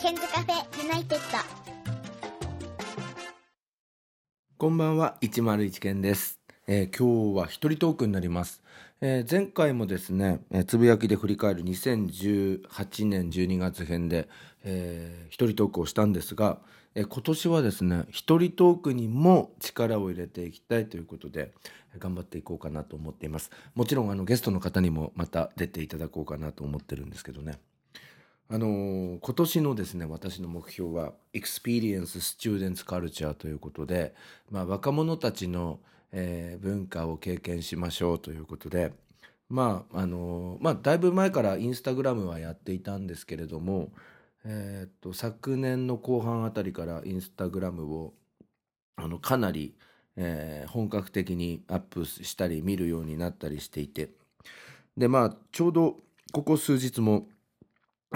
ケンズカフェユナイテッド。こんばんは101健です、えー今日は一人トークになります、えー前回もですね、えーつぶやきで振り返る2018年12月編で、えー一人トークをしたんですが、えー今年はですね一人トークにも力を入れていきたいということで頑張っていこうかなと思っています。もちろんあのゲストの方にもまた出ていただこうかなと思ってるんですけどね。あのー今年のですね私の目標は Experience Students Culture ということで、まあ、若者たちの、えー文化を経験しましょうということでまああのーまあだいぶ前からインスタグラムはやっていたんですけれども、えーっと昨年の後半あたりからインスタグラムをあのかなり、えー本格的にアップしたり見るようになったりしていてでまあちょうどここ数日も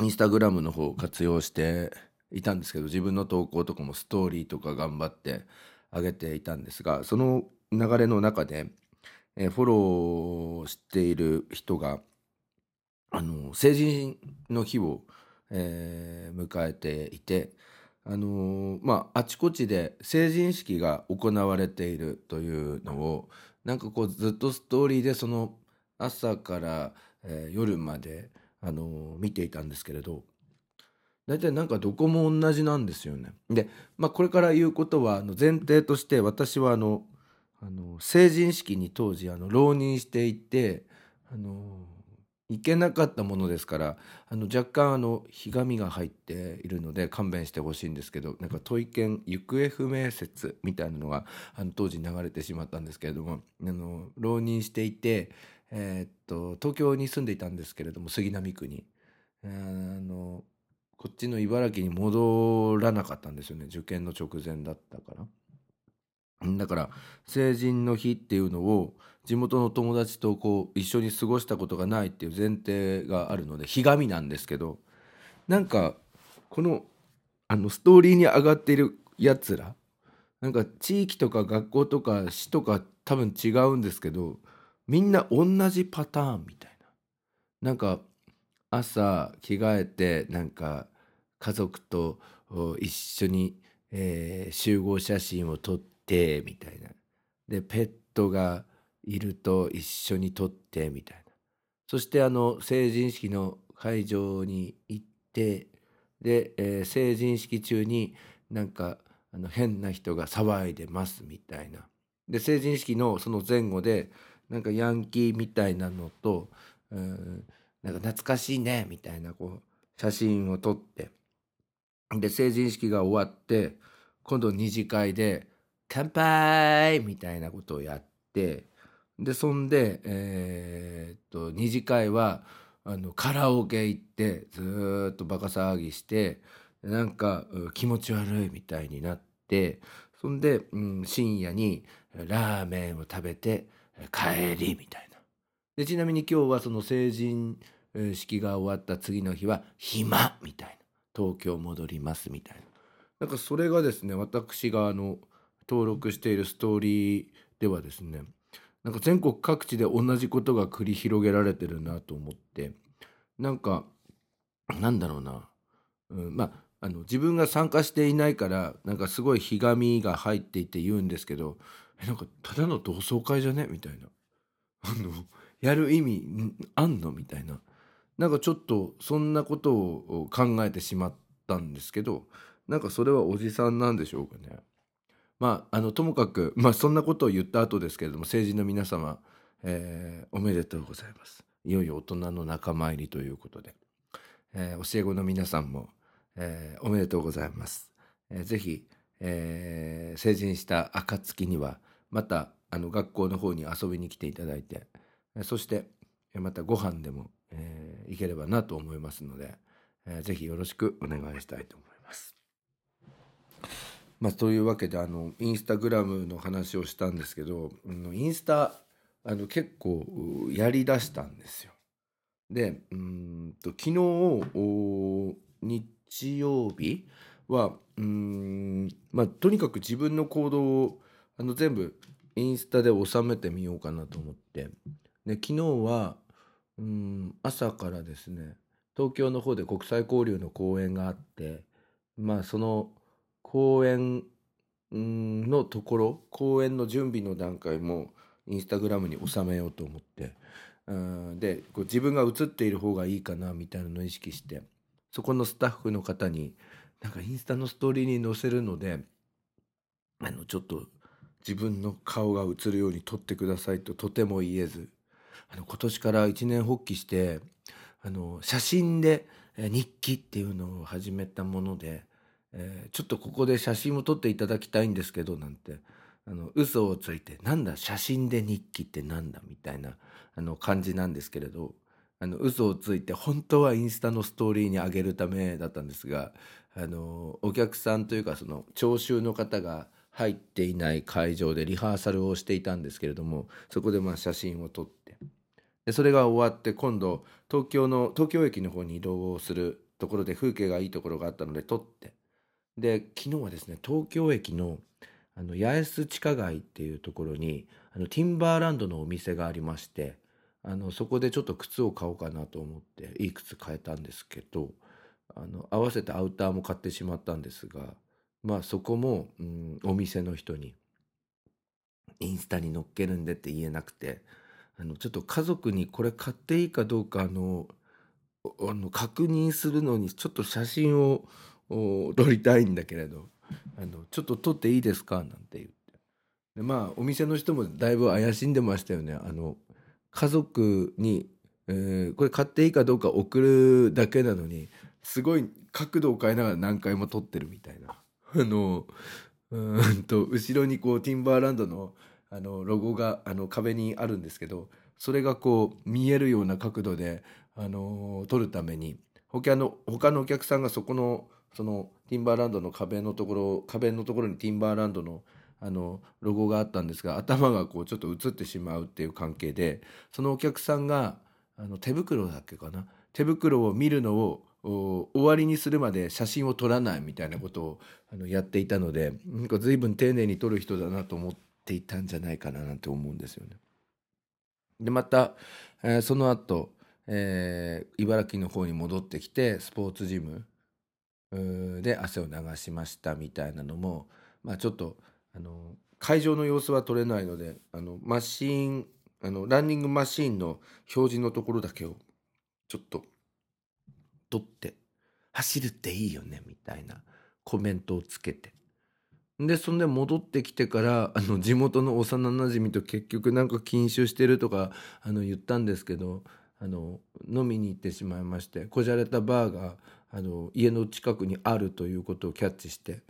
インスタグラムの方を活用していたんですけど自分の投稿とかもストーリーとか頑張って上げていたんですがその流れの中で、えフォローしている人があの成人の日を、えー迎えていてあのーまああちこちで成人式が行われているというのをなんかこうずっとストーリーでその朝から、えー夜まであの見ていたんですけれど大体なんかどこも同じなんですよね。で、まあ、これから言うことはあの前提として私はあのあの成人式に当時あの浪人していてあの行けなかったものですからあの若干あのひがみが入っているので勘弁してほしいんですけどなんか問い券行方不明説みたいなのがあの当時流れてしまったんですけれどもあの浪人していて、えーっと東京に住んでいたんですけれども杉並区に。あのこっちの茨城に戻らなかったんですよね受験の直前だったから。だから成人の日っていうのを地元の友達とこう一緒に過ごしたことがないっていう前提があるのでひがみなんですけどなんかこのあのストーリーに上がっているやつらなんか地域とか学校とか市とか多分違うんですけどみんな同じパターンみたいな。なんか朝着替えてなんか家族と一緒に、えー集合写真を撮ってみたいな。でペットがいると一緒に撮ってみたいな。そしてあの成人式の会場に行ってで、えー成人式中になんかあの変な人が騒いでますみたいな。で成人式のその前後でなんかヤンキーみたいなのと、うんなんか懐かしいねみたいなこう写真を撮ってで成人式が終わって今度二次会で「乾杯!」みたいなことをやってでそんでえっと二次会はあのカラオケ行ってずっとバカ騒ぎしてなんか気持ち悪いみたいになってそんで、深夜にラーメンを食べて帰りみたいな。でちなみに今日はその成人式が終わった次の日は暇みたいな。東京戻りますみたいな。なんかそれがですね私があの登録しているストーリーではですねなんか全国各地で同じことが繰り広げられてるなと思ってなんかなんだろうな、うん、まああの自分が参加していないからなんかすごいひがみが入っていて言うんですけどえなんかただの同窓会じゃね？みたいなあのやる意味あんの？みたいななんかちょっとそんなことを考えてしまったんですけどなんかそれはおじさんなんでしょうかね。まああのともかくまあそんなことを言った後ですけれども成人の皆様、えーおめでとうございます。いよいよ大人の仲間入りということで、えー教え子の皆さんも、えーおめでとうございます。えーぜひ、えー成人した暁にはまたあの学校の方に遊びに来ていただいてそしてまたご飯でも、えー行ければなと思いますので、えーぜひよろしくお願いしたいと思います。まあ、というわけであのインスタグラムの話をしたんですけどインスタあの結構やりだしたんですよ。でうんと昨日日曜日はうん、まあ、とにかく自分の行動をあの全部インスタで収めてみようかなと思って。で昨日はうん朝からですね東京の方で国際交流の講演があってまあその公演のところ公演の準備の段階もインスタグラムに収めようと思って。でこう自分が映っている方がいいかなみたいなのを意識してそこのスタッフの方になんかインスタのストーリーに載せるのであのちょっと自分の顔が映るように撮ってくださいととても言えずあの今年から一年発起してあの写真で日記っていうのを始めたもので、えーちょっとここで写真を撮っていただきたいんですけどなんてあの嘘をついてなんだ写真で日記ってなんだみたいなあの感じなんですけれどあの嘘をついて本当はインスタのストーリーに上げるためだったんですがあのお客さんというかその聴衆の方が入っていない会場でリハーサルをしていたんですけれどもそこでまあ写真を撮ってでそれが終わって今度東京の東京駅の方に移動をするところで風景がいいところがあったので撮ってで昨日はですね東京駅のあの八重洲地下街っていうところにあのティンバーランドのお店がありましてあのそこでちょっと靴を買おうかなと思っていい靴買えたんですけどあの合わせてアウターも買ってしまったんですがまあそこも、うん、お店の人にインスタに載っけるんでって言えなくてあのちょっと家族にこれ買っていいかどうかあのあの確認するのにちょっと写真を撮りたいんだけれどあのちょっと撮っていいですか？なんて言って。でまあお店の人もだいぶ怪しんでましたよね。あの家族に、えーこれ買っていいかどうか送るだけなのにすごい角度を変えながら何回も撮ってるみたいな。あのうんと後ろにこうティンバーランドのあのロゴがあの壁にあるんですけどそれがこう見えるような角度で、あの撮るために他の他のお客さんがそこのそのティンバーランドの壁のところ壁のところにティンバーランドのあのロゴがあったんですが頭がこうちょっと映ってしまうっていう関係でそのお客さんがあの手袋だっけかな？手袋を見るのを終わりにするまで写真を撮らないみたいなことをあのやっていたのでなんか随分丁寧に撮る人だなと思っていたんじゃないかななんて思うんですよね。でまた、えーその後、えー茨城の方に戻ってきてスポーツジムで汗を流しましたみたいなのも、まあ、ちょっとあの会場の様子は撮れないのであのマシンあのランニングマシーンの表示のところだけをちょっと撮って走るっていいよねみたいなコメントをつけてでそんで戻ってきてからあの地元の幼なじみと結局なんか禁酒してるとかあの言ったんですけどあの飲みに行ってしまいましてこじゃれたバーがあの家の近くにあるということをキャッチして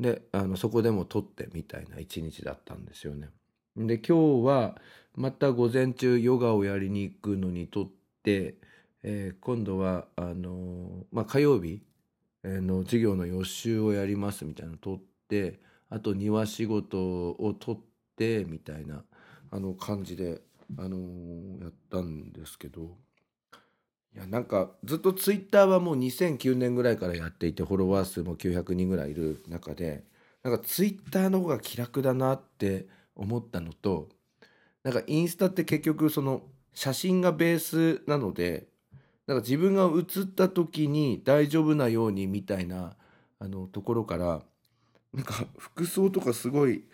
であのそこでも撮ってみたいな一日だったんですよね。で今日はまた午前中ヨガをやりに行くのに撮って、えー今度はあのまあ、火曜日の授業の予習をやりますみたいなの撮ってあと庭仕事を撮ってみたいなあの感じで、あのやったんですけど。いやなんかずっとツイッターはもう2009年ぐらいからやっていてフォロワー数も900人ぐらいいる中でなんかツイッターの方が気楽だなって思ったのとなんかインスタって結局その写真がベースなのでなんか自分が写った時に大丈夫なようにみたいなあのところからなんか服装とかすごい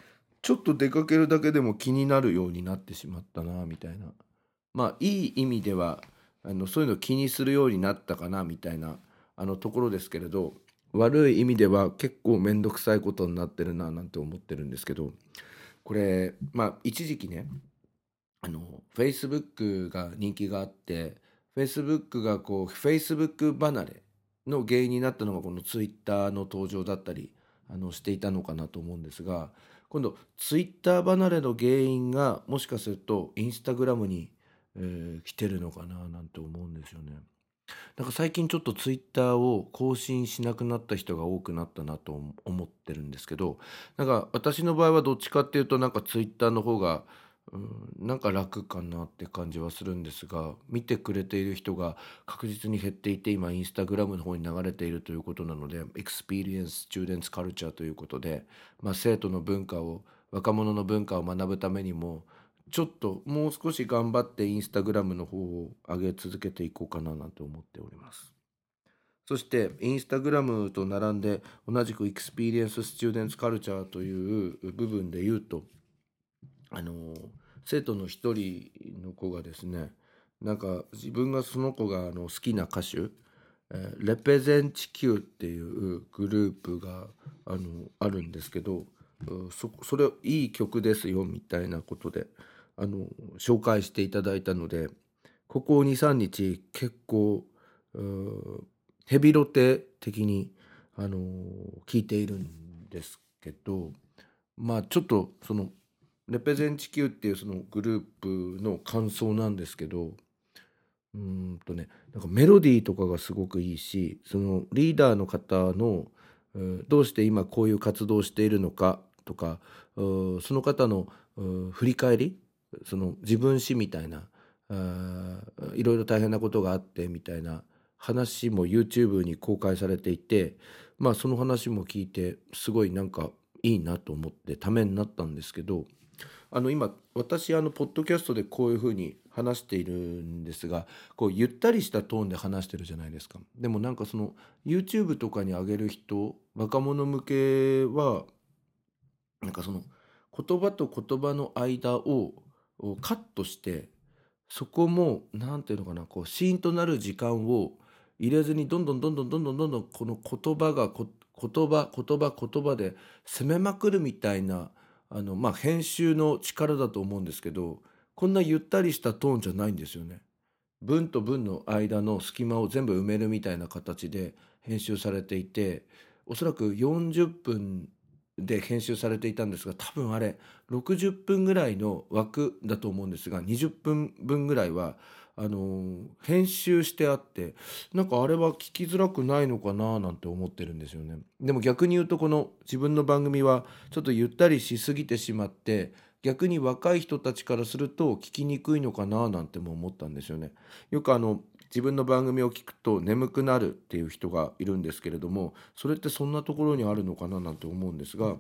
ちょっと出かけるだけでも気になるようになってしまったなみたいな。まあいい意味ではあのそういうの気にするようになったかなみたいなあのところですけれど悪い意味では結構面倒くさいことになってるななんて思ってるんですけどこれまあ一時期ねあの Facebook が人気があって Facebook がこう Facebook 離れの原因になったのがこの Twitter の登場だったりあのしていたのかなと思うんですが今度 Twitter 離れの原因がもしかすると Instagram に、えー来てるのかななんて思うんですよね。なんか最近ちょっとツイッターを更新しなくなった人が多くなったなと思ってるんですけどなんか私の場合はどっちかっていうとなんかツイッターの方がうんなんか楽かなって感じはするんですが見てくれている人が確実に減っていて今インスタグラムの方に流れているということなので Experience Students Culture ということで、まあ、生徒の文化を若者の文化を学ぶためにもちょっともう少し頑張ってインスタグラムの方を上げ続けていこうかななんて思っております。そしてインスタグラムと並んで同じく experience students culture という部分で言うとあの生徒の一人の子がですねなんか自分がその子があの好きな歌手えレペゼン地球っていうグループがあのあるんですけどそそれいい曲ですよみたいなことであの紹介していただいたのでここ23日結構ヘビロテ的にあの聞いているんですけどまあちょっとそのレペゼン地球っていうそのグループの感想なんですけどうんとねなんかメロディーとかがすごくいいしそのリーダーの方のどうして今こういう活動をしているのかとかその方の振り返りその自分史みたいないろいろ大変なことがあってみたいな話も YouTube に公開されていてまあその話も聞いてすごいなんかいいなと思ってためになったんですけどあの今私あのポッドキャストでこういうふうに話しているんですがこうゆったりしたトーンで話してるじゃないですか。でもなんかその YouTube とかに上げる人若者向けはなんかその言葉と言葉の間をカットしてそこも何ていうのかなこうシーンとなる時間を入れずにどんどんどんどんどんどんどんどんこの言葉がこ言葉言葉言葉で攻めまくるみたいなあのまあ編集の力だと思うんですけどこんなゆったりしたトーンじゃないんですよね。文と文の間の隙間を全部埋めるみたいな形で編集されていておそらく40分で編集されていたんですが多分あれ60分ぐらいの枠だと思うんですが20分分ぐらいはあの編集してあってなんかあれは聞きづらくないのかななんて思ってるんですよね。でも逆に言うとこの自分の番組はちょっとゆったりしすぎてしまって逆に若い人たちからすると聞きにくいのかななんても思ったんですよね。よくあの自分の番組を聞くと眠くなるっていう人がいるんですけれどもそれってそんなところにあるのかななんて思うんですが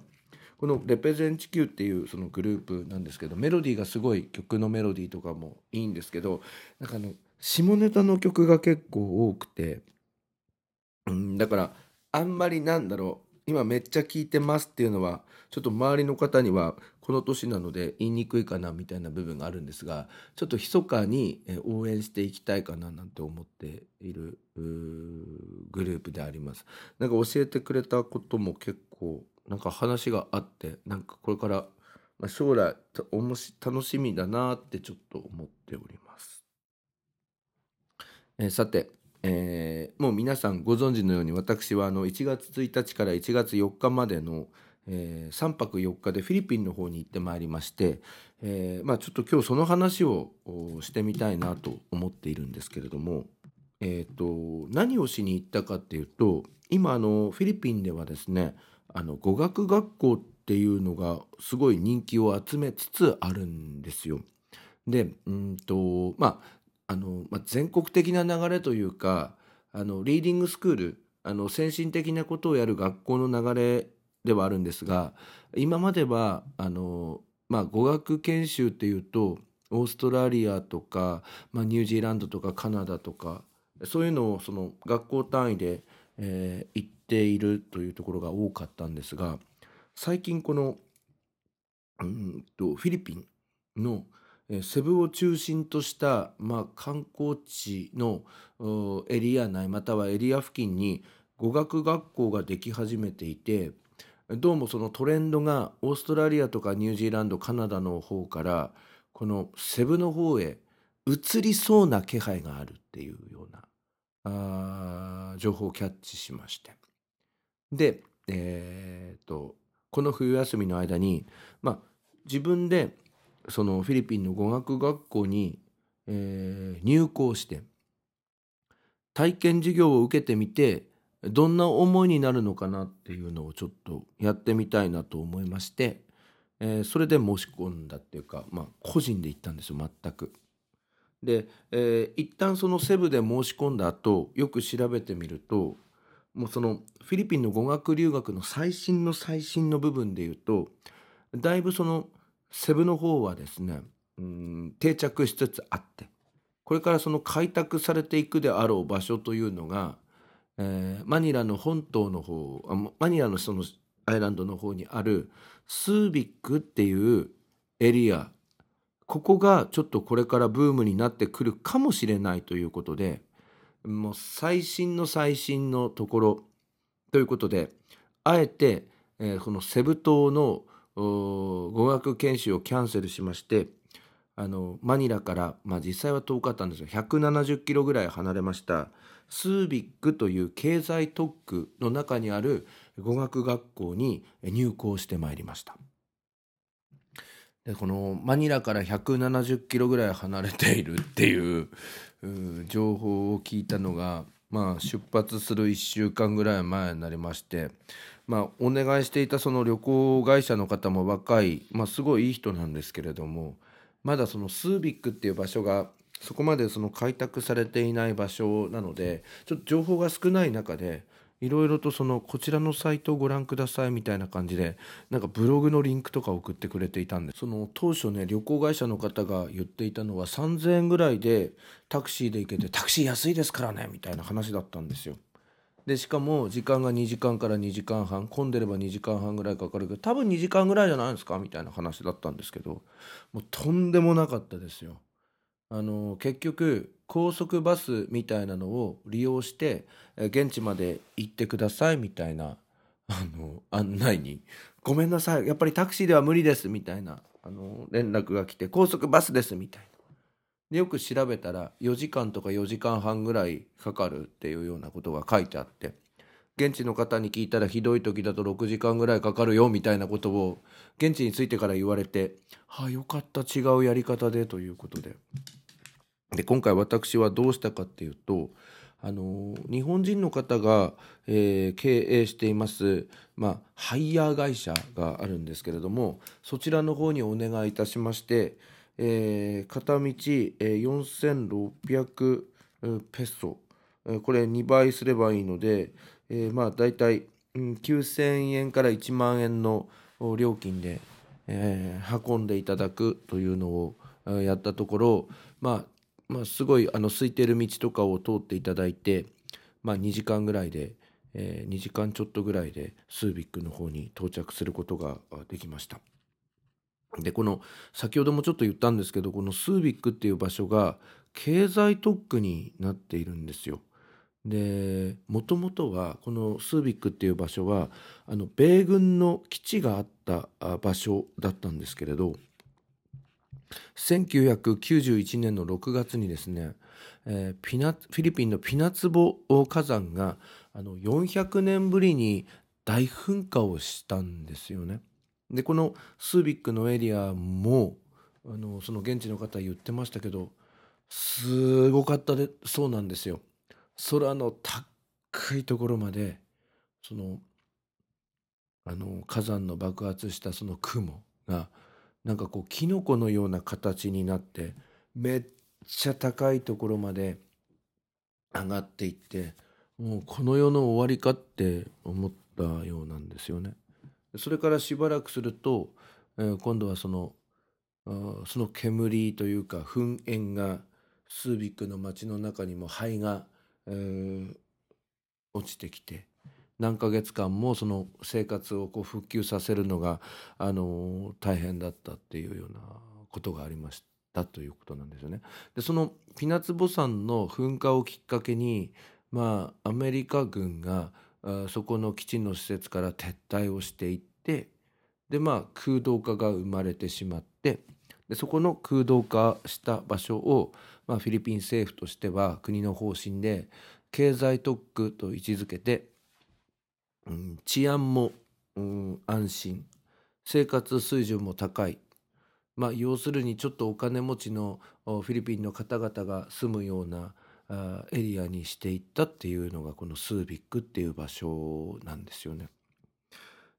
この「レペゼン地球」っていうそのグループなんですけどメロディーがすごい曲のメロディーとかもいいんですけどなんかあの下ネタの曲が結構多くてうんだからあんまりなんだろう今めっちゃ聞いてますっていうのはちょっと周りの方にはこの年なので言いにくいかなみたいな部分があるんですがちょっと密かに応援していきたいかななんて思っているグループであります。なんか教えてくれたことも結構なんか話があってなんかこれから、将来おもし楽しみだなってちょっと思っております。えーさて、えーもう皆さんご存知のように私はあの1月1日から1月4日までの、え3泊4日でフィリピンの方に行ってまいりまして、えーまあ、ちょっと今日その話をしてみたいなと思っているんですけれども、えー、と何をしに行ったかっていうと今あのフィリピンではですねあの語学学校っていうのがすごい人気を集めつつあるんですよ。でうんとまああの、まあ、全国的な流れというかあのリーディングスクールあの先進的なことをやる学校の流れではあるんですが今まではあの、まあ、語学研修っていうとオーストラリアとか、まあ、ニュージーランドとかカナダとかそういうのをその学校単位で、えー行っているというところが多かったんですが最近このうんとフィリピンのセブを中心とした、まあ、観光地のエリア内またはエリア付近に語学学校ができ始めていてどうもそのトレンドがオーストラリアとかニュージーランドカナダの方からこのセブの方へ移りそうな気配があるっていうような情報をキャッチしまして。で、えー、とこの冬休みの間に、まあ、自分でそのフィリピンの語学学校に、えー入校して体験授業を受けてみてどんな思いになるのかなっていうのをちょっとやってみたいなと思いまして、えーそれで申し込んだっていうか、まあ、個人で行ったんですよ全く。で、えー一旦そのセブで申し込んだ後よく調べてみるともうそのフィリピンの語学留学の最新の最新の部分で言うとだいぶそのセブの方はですねうん定着しつつあってこれからその開拓されていくであろう場所というのが、えーマニラの本島の方マニラのそのアイランドの方にあるスービックっていうエリアここがちょっとこれからブームになってくるかもしれないということでもう最新の最新のところということであえて、えーこのセブ島の語学研修をキャンセルしましてあのマニラから、まあ、実際は遠かったんですが170キロぐらい離れましたスービックという経済特区の中にある語学学校に入校してまいりました。でこのマニラから170キロぐらい離れているっていう情報を聞いたのが、まあ、出発する1週間ぐらい前になりまして、まあ、お願いしていたその旅行会社の方も若い、まあ、すごいいい人なんですけれどもまだそのスービックっていう場所がそこまでその開拓されていない場所なのでちょっと情報が少ない中でいろいろとそのこちらのサイトをご覧くださいみたいな感じでなんかブログのリンクとか送ってくれていたんでその当初ね旅行会社の方が言っていたのは3,000円ぐらいでタクシーで行けてタクシー安いですからねみたいな話だったんですよ。でしかも時間が2時間から2時間半混んでれば2時間半ぐらいかかるけど多分2時間ぐらいじゃないですかみたいな話だったんですけどもうとんでもなかったですよ。あの結局高速バスみたいなのを利用して現地まで行ってくださいみたいなあの案内に「ごめんなさいやっぱりタクシーでは無理です」みたいなあの連絡が来て「高速バスです」みたいな。でよく調べたら4時間とか4時間半ぐらいかかるっていうようなことが書いてあって現地の方に聞いたらひどい時だと6時間ぐらいかかるよみたいなことを現地に着いてから言われて「はあよかった違うやり方で」ということで。で今回私はどうしたかっていうとあの日本人の方が、えー経営しています、まあ、ハイヤー会社があるんですけれどもそちらの方にお願いいたしまして、えー片道、え4600ペソこれ2倍すればいいので、えーまあ大体、9,000円から1万円の料金で、えー運んでいただくというのをやったところ、まあ、まあすごいあの空いてる道とかを通っていただいて、まあ、2時間ぐらいで、え2時間ちょっとぐらいでスービックの方に到着することができました。でこの先ほどもちょっと言ったんですけどこのスービックっていう場所が経済特区になっているんですよ。でもともとはこのスービックっていう場所はあの米軍の基地があった場所だったんですけれど1991年の6月にですね、えーピナフィリピンのピナツボ火山があの400年ぶりに大噴火をしたんですよね。でこのスービックのエリアもあのその現地の方言ってましたけどすごかったでそうなんですよ。空の高いところまでそのあの火山の爆発したその雲がなんかこうキノコのような形になってめっちゃ高いところまで上がっていってもうこの世の終わりかって思ったようなんですよね。それからしばらくすると、えー今度はそのその煙というか噴煙がスービックの街の中にも灰が、えー落ちてきて何ヶ月間もその生活をこう復旧させるのが、あの大変だったっていうようなことがありましたということなんですよね。でそのピナツボ山の噴火をきっかけにまあアメリカ軍があそこの基地の施設から撤退をしていってでまあ空洞化が生まれてしまってでそこの空洞化した場所を、まあ、フィリピン政府としては国の方針で経済特区と位置づけて、うん、治安も、うん、安心生活水準も高い、まあ、要するにちょっとお金持ちのフィリピンの方々が住むようなあエリアにしていったっていうのがこのスービックっていう場所なんですよね。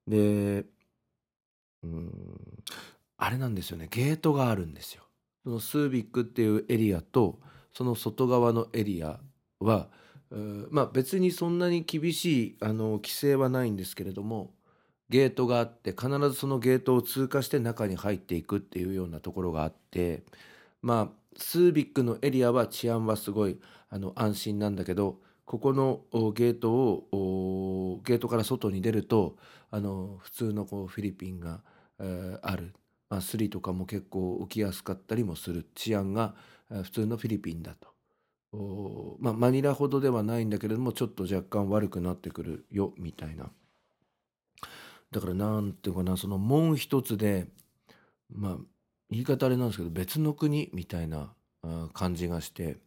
でうんあれなんですよねゲートがあるんですよ。そのスービックっていうエリアとその外側のエリアはまあ別にそんなに厳しいあの規制はないんですけれどもゲートがあって必ずそのゲートを通過して中に入っていくっていうようなところがあってまあスービックのエリアは治安はすごいあの安心なんだけどここのゲートをゲートから外に出るとあの普通のこうフィリピンが、え、ある、まあ、スリとかも結構起きやすかったりもする。治安が、普通のフィリピンだと。まあ、マニラほどではないんだけれどもちょっと若干悪くなってくるよみたいな。だからなんていうかなその門一つでまあ言い方あれなんですけど別の国みたいな感じがして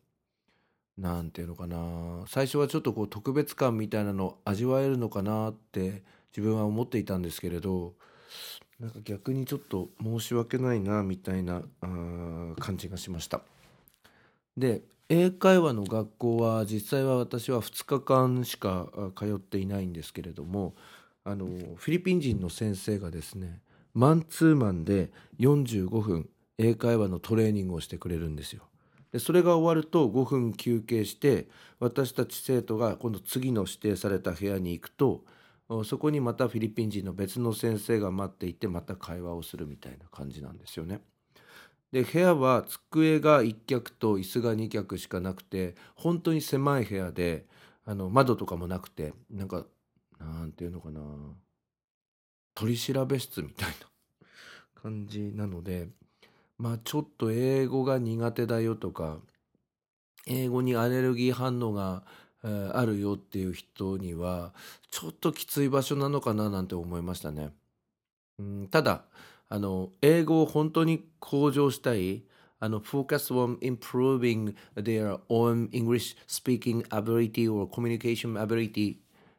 なんていうのかな。最初はちょっとこう特別感みたいなのを味わえるのかなって自分は思っていたんですけれどなんか逆にちょっと申し訳ないなみたいな感じがしました。で英会話の学校は実際は私は2日間しか通っていないんですけれどもあのフィリピン人の先生がですねマンツーマンで45分英会話のトレーニングをしてくれるんですよ。でそれが終わると5分休憩して私たち生徒が今度次の指定された部屋に行くとそこにまたフィリピン人の別の先生が待っていてまた会話をするみたいな感じなんですよね。で部屋は机が1脚と椅子が2脚しかなくて本当に狭い部屋であの窓とかもなくてなんかなんていうのかな取り調べ室みたいな 感じなのでまあちょっと英語が苦手だよとか英語にアレルギー反応が、あるよっていう人にはちょっときつい場所なのかななんて思いましたね。うんただあの英語を本当に向上したいあの focus on improving their own English speaking ability or communication ability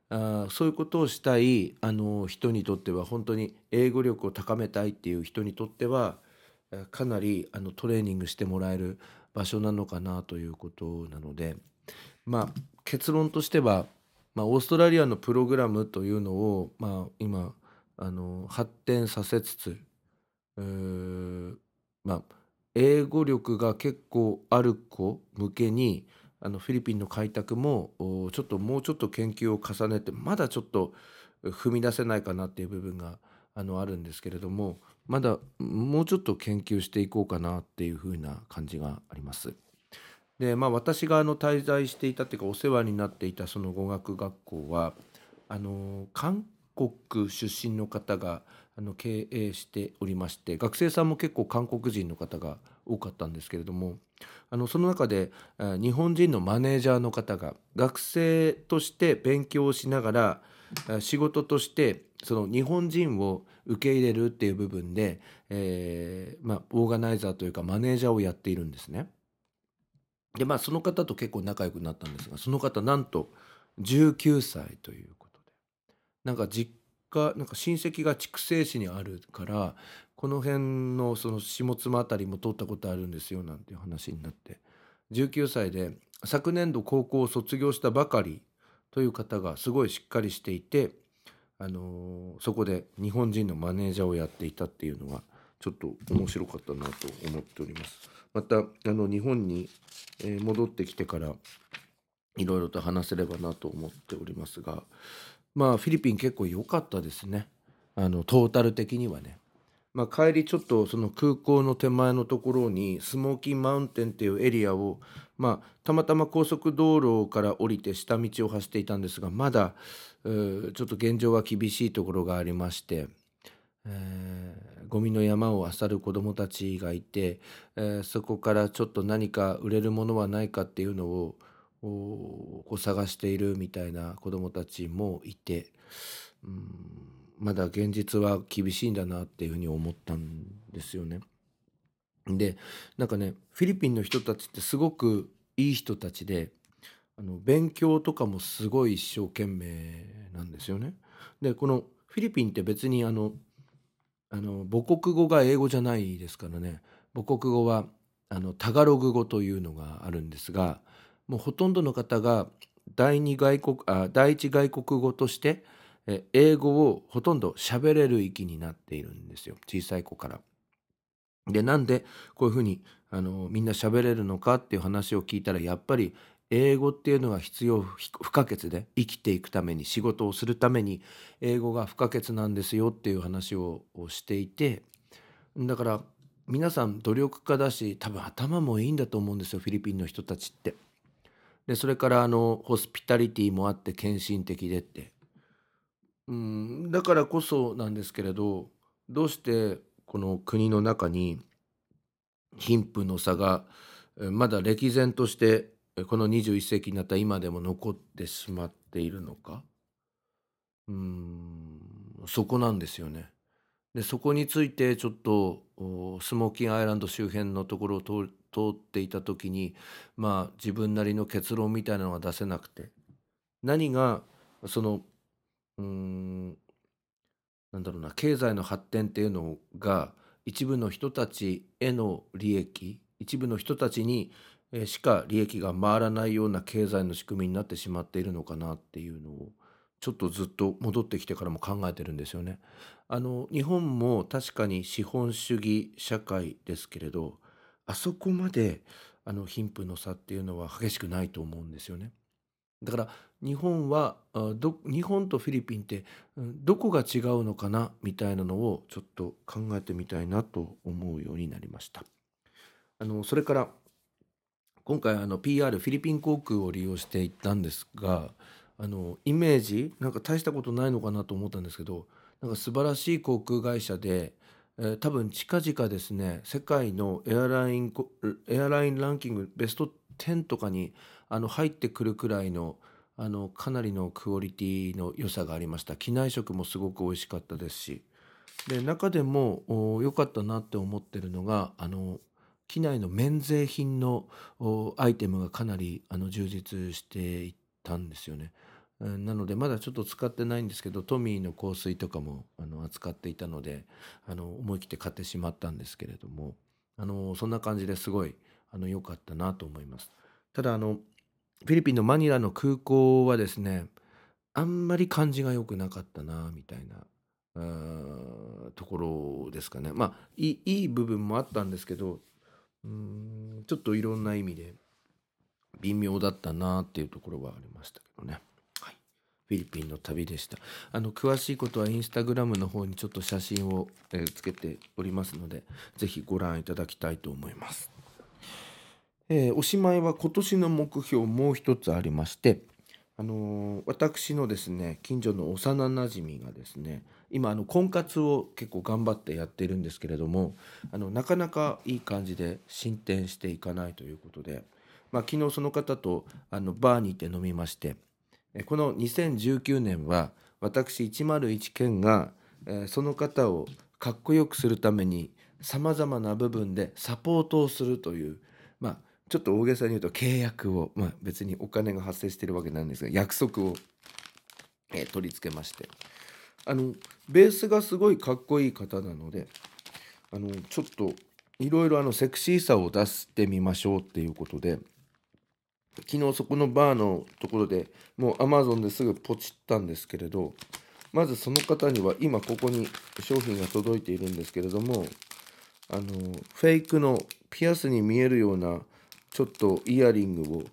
あそういうことをしたいあの人にとっては本当に英語力を高めたいっていう人にとってはかなりあのトレーニングしてもらえる場所なのかなということなので。まあ結論としては、まあ、オーストラリアのプログラムというのを、まあ、今あの発展させつつまあ英語力が結構ある子向けにあのフィリピンの開拓もちょっともうちょっと研究を重ねてまだちょっと踏み出せないかなっていう部分があのあるんですけれどもまだもうちょっと研究していこうかなっていうふうな感じがあります。でまあ私があの滞在していたっていうかお世話になっていたその語学学校はあの韓国出身の方があの経営しておりまして学生さんも結構韓国人の方が多かったんですけれどもあのその中で日本人のマネージャーの方が学生として勉強をしながら仕事としてその日本人を受け入れるっていう部分で、えー、まあ、オーガナイザーというかマネージャーをやっているんですね。でまあその方と結構仲良くなったんですがその方なんと19歳ということでなんか実家なんか親戚が筑西市にあるからこの辺のその下妻辺りも通ったことあるんですよなんていう話になって19歳で昨年度高校を卒業したばかりという方がすごいしっかりしていてあのそこで日本人のマネージャーをやっていたっていうのがちょっと面白かったなと思っております。またあの日本に、戻ってきてからいろいろと話せればなと思っておりますがまあフィリピン結構良かったですねあのトータル的にはね。まあ、帰りちょっとその空港の手前のところにスモーキーマウンテンっていうエリアを、まあ、たまたま高速道路から降りて下道を走っていたんですがまだちょっと現状は厳しいところがありまして、えー、ゴミの山を漁る子どもたちがいて、えー、そこからちょっと何か売れるものはないかっていうのをこう探しているみたいな子どもたちもいて、うん、まだ現実は厳しいんだなっていうふうに思ったんですよね。でなんかねフィリピンの人たちってすごくいい人たちであの勉強とかもすごい一生懸命なんですよね。でこのフィリピンって別にあのあの母国語が英語じゃないですからね母国語はあのタガログ語というのがあるんですがもうほとんどの方が第二外国あ第一外国語として英語をほとんど喋れる域になっているんですよ小さい子から。でなんでこういうふうにあのみんな喋れるのかっていう話を聞いたらやっぱり英語っていうのが必要不可欠で生きていくために仕事をするために英語が不可欠なんですよっていう話をしていてだから皆さん努力家だし多分頭もいいんだと思うんですよフィリピンの人たちって。でそれからあのホスピタリティもあって献身的でってうんだからこそなんですけれどどうしてこの国の中に貧富の差がまだ歴然としてこの21世紀になった今でも残ってしまっているのかうんそこなんですよね。でそこについてちょっとスモーキンアイランド周辺のところを通っていた時にまあ自分なりの結論みたいなのが出せなくて。何がそのうんなんだろうな経済の発展っていうのが一部の人たちへの利益一部の人たちにしか利益が回らないような経済の仕組みになってしまっているのかなっていうのをちょっとずっと戻ってきてからも考えてるんですよね。あの日本も確かに資本主義社会ですけれどあそこまであの貧富の差っていうのは激しくないと思うんですよね。だから日本はど日本とフィリピンってどこが違うのかなみたいなのをちょっと考えてみたいなと思うようになりました。あのそれから今回あの PR フィリピン航空を利用していったんですがあのイメージなんか大したことないのかなと思ったんですけどなんか素晴らしい航空会社で、えー、多分近々ですね世界のエアラインエアラインランキングベスト10とかにあの入ってくるくらいのあのかなりのクオリティの良さがありました。機内食もすごく美味しかったですし。で中でも良かったなって思ってるのがあの機内の免税品のアイテムがかなりあの充実していてたんですよね。なのでまだちょっと使ってないんですけどトミーの香水とかもあの扱っていたのであの思い切って買ってしまったんですけれどもあのそんな感じですごいあの良かったなと思います。ただあのフィリピンのマニラの空港はですねあんまり感じが良くなかったなみたいなところですかねまあいい部分もあったんですけどうんちょっといろんな意味で微妙だったなっていうところはありましたけどね。はい、フィリピンの旅でした。あの詳しいことはインスタグラムの方にちょっと写真を、えー、つけておりますので、ぜひご覧いただきたいと思います。えー、おしまいは今年の目標もう一つありまして、あのー、私のですね近所の幼なじみがですね今あの婚活を結構頑張ってやってるんですけれどもあのなかなかいい感じで進展していかないということで、まあ、昨日その方とあのバーに行って飲みましてこの2019年は私101件が、え、その方をかっこよくするためにさまざまな部分でサポートをするというまあちょっと大げさに言うと契約を、まあ、別にお金が発生してるわけなんですが約束を、え、取り付けまして。あのベースがすごいかっこいい方なのであのちょっといろいろセクシーさを出してみましょうっていうことで昨日そこのバーのところでもうアマゾンですぐポチったんですけれどまずその方には今ここに商品が届いているんですけれどもあのフェイクのピアスに見えるようなちょっとイヤリング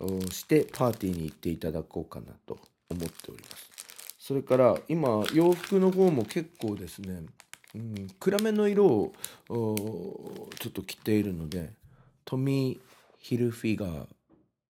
をしてパーティーに行っていただこうかなと思っております。それから今洋服の方も結構ですね、うん、暗めの色をちょっと着ているのでトミー・ヒルフィガー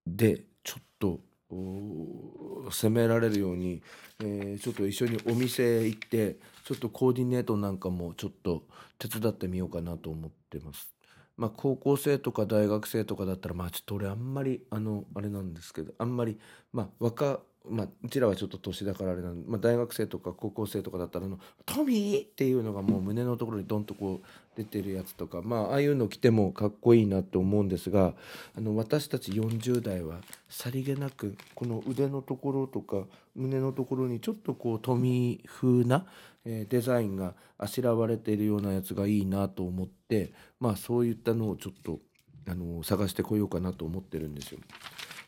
でちょっと攻められるように、えー、ちょっと一緒にお店行ってちょっとコーディネートなんかもちょっと手伝ってみようかなと思ってます。まあ、高校生とか大学生とかだったらまあちょっと俺あんまりあのあれなんですけどあんまりまあ若まあ、うちらはちょっと年だからあれなんで、まあ、大学生とか高校生とかだったらあの「トミー!」っていうのがもう胸のところにドンとこう出てるやつとかまあああいうの着てもかっこいいなと思うんですがあの私たち40代はさりげなくこの腕のところとか胸のところにちょっとこうトミー風な、えー、デザインがあしらわれているようなやつがいいなと思ってまあそういったのをちょっとあの探してこようかなと思ってるんですよ。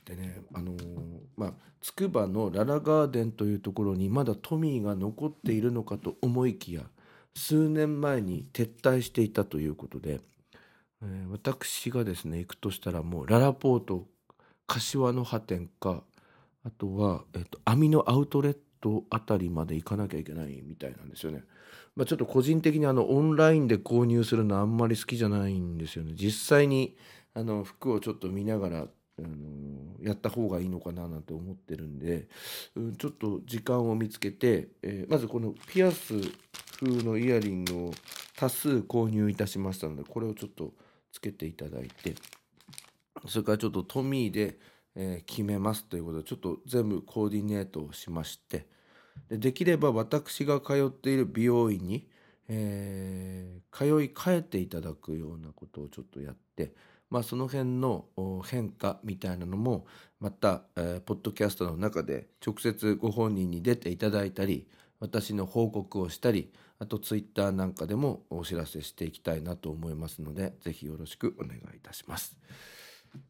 でねあのー、まあつくばのララガーデンというところにまだトミーが残っているのかと思いきや数年前に撤退していたということで、えー、私がですね行くとしたらもうララポート柏の葉店かあとは、えーと、網のアウトレットあたりまで行かなきゃいけないみたいなんですよね。まあ、ちょっと個人的にあのオンラインで購入するのあんまり好きじゃないんですよね。実際にあの服をちょっと見ながらあのやった方がいいのかななんて思ってるんで、うん、ちょっと時間を見つけて、えーまずこのピアス風のイヤリングを多数購入いたしましたのでこれをちょっとつけていただいてそれからちょっとトミーで、えー決めますということでちょっと全部コーディネートをしましてでできれば私が通っている美容院に、えー通い帰っていただくようなことをちょっとやって、まあ、その辺の変化みたいなのもまた、えーポッドキャストの中で直接ご本人に出ていただいたり私の報告をしたりあとツイッターなんかでもお知らせしていきたいなと思いますのでぜひよろしくお願いいたします。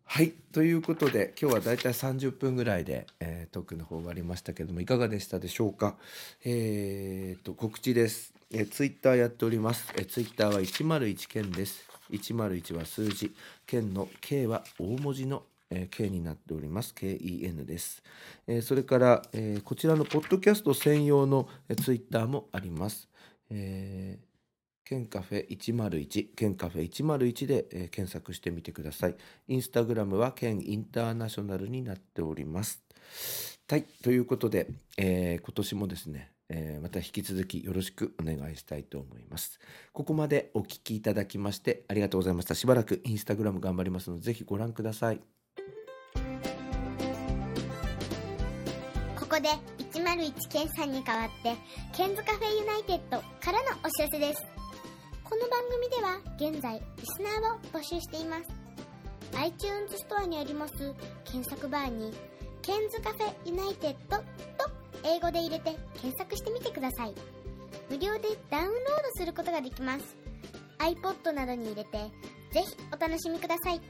はいということで今日はだいたい30分ぐらいで、えートークの方終わりましたけどもいかがでしたでしょうか？えー、と告知です、えー、ツイッターやっております、えー、ツイッターは101件です。101は数字県の K は大文字のえー K になっております。KEN です。えそれから、えこちらのポッドキャスト専用の、え、ツイッターもあります。えーケンカフェ101、ケンカフェ101で、えー検索してみてください。インスタグラムはケンインターナショナルになっております。はい、ということで、えー今年もですね、えーまた引き続きよろしくお願いしたいと思います。ここまでお聞きいただきましてありがとうございました。しばらくインスタグラム頑張りますので、ぜひご覧ください。ここで101ケンさんに代わってケンズカフェユナイテッドからのお知らせですこの番組では現在リスナーを募集しています iTunes ストアにあります検索バーにケンズカフェユナイテッド英語で入れて検索してみてください。無料でダウンロードすることができます。iPod などに入れてぜひお楽しみください。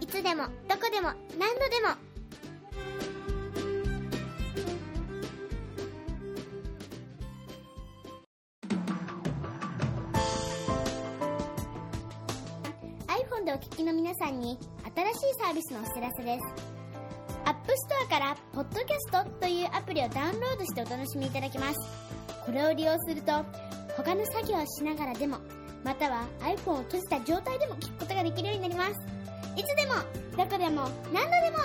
いつでもどこでも何度でも。iPhone でお聞きの皆さんに新しいサービスのお知らせです。 App Store からポッドキャストというアプリをダウンロードしてお楽しみいただけます。これを利用すると他の作業をしながらでもまたは iPhone を閉じた状態でも聞くことができるようになります。いつでもどこでも何度でも